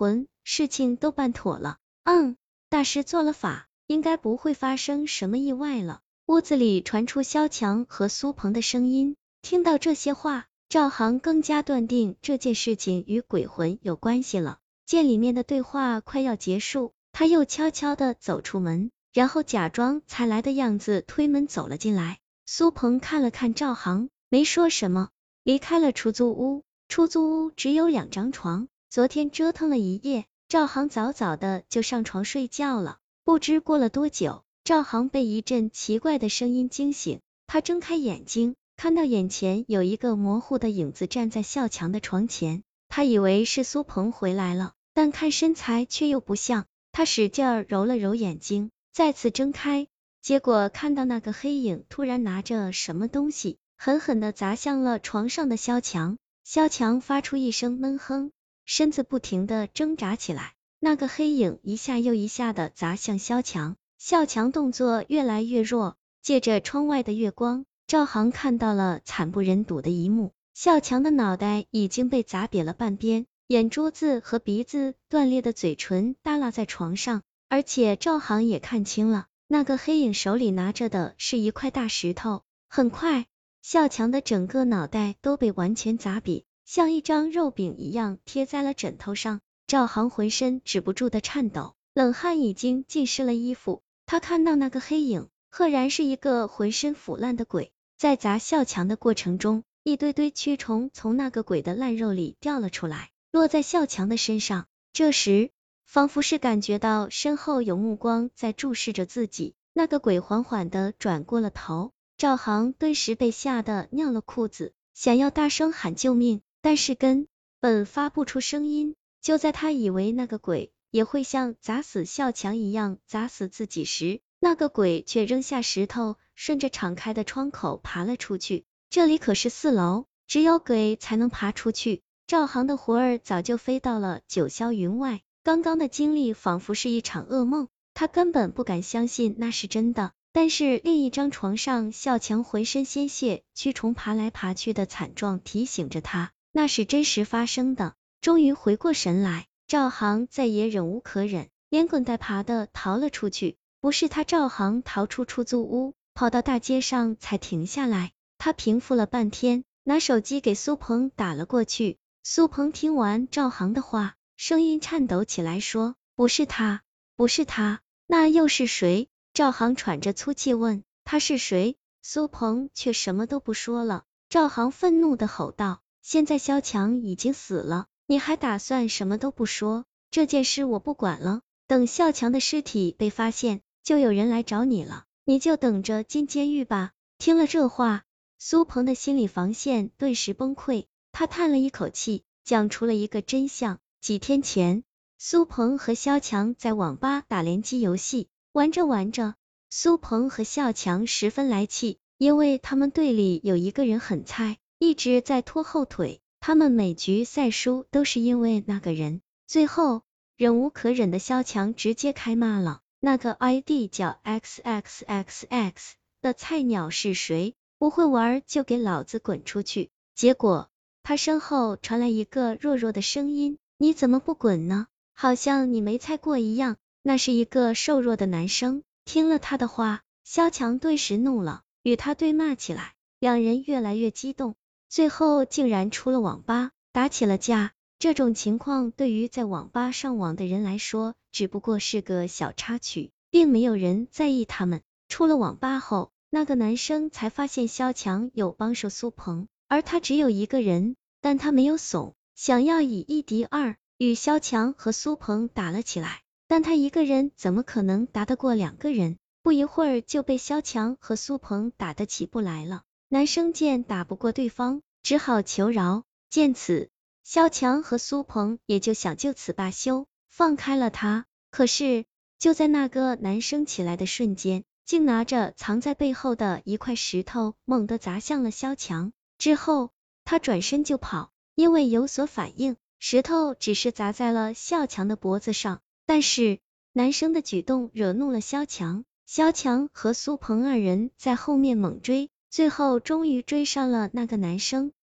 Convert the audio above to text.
魂，事情都办妥了。嗯，大师做了法，应该不会发生什么意外了。屋子里传出萧强和苏鹏的声音，听到这些话，赵航更加断定这件事情与鬼魂有关系了。见里面的对话快要结束，他又悄悄的走出门，然后假装才来的样子推门走了进来。苏鹏看了看赵航，没说什么，离开了出租屋。出租屋只有两张床，昨天折腾了一夜，赵航早早的就上床睡觉了。不知过了多久，赵航被一阵奇怪的声音惊醒，他睁开眼睛，看到眼前有一个模糊的影子站在笑强的床前，他以为是苏鹏回来了，但看身材却又不像。他使劲揉了揉眼睛，再次睁开，结果看到那个黑影突然拿着什么东西，狠狠的砸向了床上的萧强。萧强发出一声闷哼，身子不停的挣扎起来。那个黑影一下又一下的砸向萧强，萧强动作越来越弱。借着窗外的月光，赵航看到了惨不忍睹的一幕：萧强的脑袋已经被砸瘪了半边，眼珠子和鼻子断裂的嘴唇耷拉在床上，而且赵航也看清了，那个黑影手里拿着的是一块大石头。很快。笑强的整个脑袋都被完全砸瘪，像一张肉饼一样贴在了枕头上。赵航浑身止不住的颤抖，冷汗已经浸湿了衣服。他看到那个黑影，赫然是一个浑身腐烂的鬼。在砸笑强的过程中，一堆堆蛆虫从那个鬼的烂肉里掉了出来，落在笑强的身上。这时，仿佛是感觉到身后有目光在注视着自己，那个鬼缓缓的转过了头。赵航顿时被吓得尿了裤子，想要大声喊救命，但是根本发不出声音。就在他以为那个鬼也会像砸死笑强一样砸死自己时，那个鬼却扔下石头，顺着敞开的窗口爬了出去。这里可是四楼，只有鬼才能爬出去。赵航的魂儿早就飞到了九霄云外，刚刚的经历仿佛是一场噩梦，他根本不敢相信那是真的。但是另一张床上，笑强浑身鲜血，蛆虫爬来爬去的惨状提醒着他，那是真实发生的。终于回过神来，赵航再也忍无可忍，连滚带爬的逃了出去。不是他赵航逃出出租屋，跑到大街上才停下来。他平复了半天，拿手机给苏鹏打了过去。苏鹏听完赵航的话，声音颤抖起来，说：“不是他，不是他，那又是谁？”赵航喘着粗气问：“他是谁？”苏鹏却什么都不说了。赵航愤怒的吼道：“现在萧强已经死了，你还打算什么都不说？这件事我不管了，等萧强的尸体被发现，就有人来找你了，你就等着进监狱吧。”听了这话，苏鹏的心理防线顿时崩溃，他叹了一口气，讲出了一个真相：几天前，苏鹏和萧强在网吧打联机游戏。玩着玩着，苏鹏和笑强十分来气，因为他们队里有一个人很菜，一直在拖后腿，他们每局赛输都是因为那个人。最后，忍无可忍的萧强直接开骂了，那个 ID 叫 xxxx 的菜鸟是谁？不会玩就给老子滚出去！结果，他身后传来一个弱弱的声音：你怎么不滚呢？好像你没菜过一样。那是一个瘦弱的男生，听了他的话，萧强顿时怒了，与他对骂起来。两人越来越激动，最后竟然出了网吧，打起了架。这种情况对于在网吧上网的人来说，只不过是个小插曲，并没有人在意他们。出了网吧后，那个男生才发现萧强有帮手苏鹏，而他只有一个人，但他没有怂，想要以一敌二，与萧强和苏鹏打了起来。但他一个人怎么可能打得过两个人？不一会儿就被萧强和苏鹏打得起不来了。男生见打不过对方，只好求饶。见此，萧强和苏鹏也就想就此罢休，放开了他。可是就在那个男生起来的瞬间，竟拿着藏在背后的一块石头，猛地砸向了萧强。之后他转身就跑，因为有所反应，石头只是砸在了萧强的脖子上。但是男生的举动惹怒了萧强，萧强和苏鹏二人在后面猛追，最后终于追上了那个男生。